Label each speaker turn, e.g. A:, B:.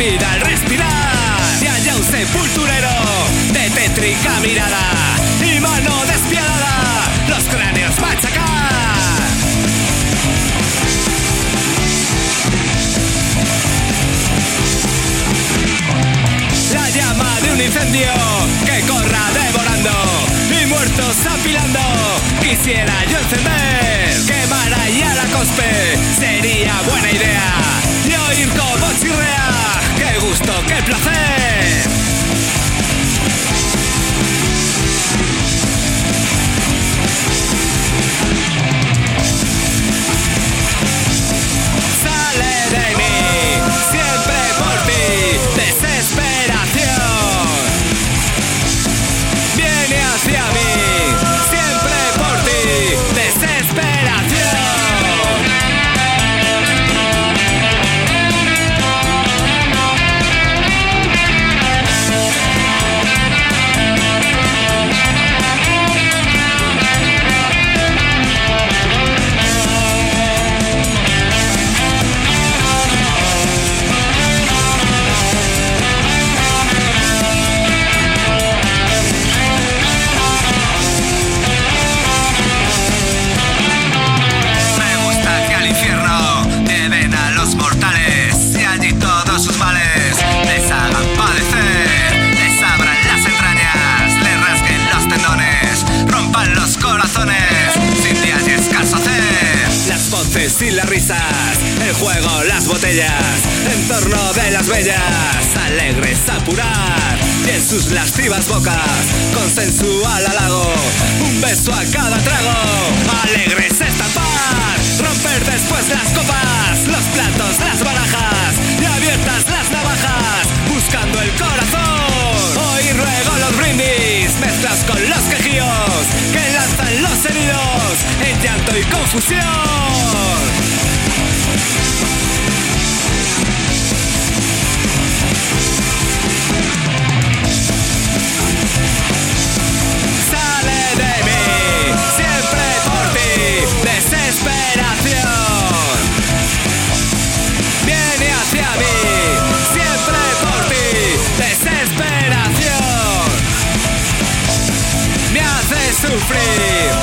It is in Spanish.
A: vida al respirar. Y haya un sepulturero de tétrica mirada y mano despiadada, los cráneos machacar. La llama de un incendio que corra devorando y muertos apilando. Quisiera yo encender, quemar ahí a la cospe, sería buena idea. Voces y las risas, el juego, las botellas, en torno de las bellas, alegres apurar, y en sus lascivas bocas, consensual halago, un beso a cada trago, y confusión. Sale de mí, siempre por ti, desesperación. Viene hacia mí, siempre por ti, desesperación. Me hace sufrir,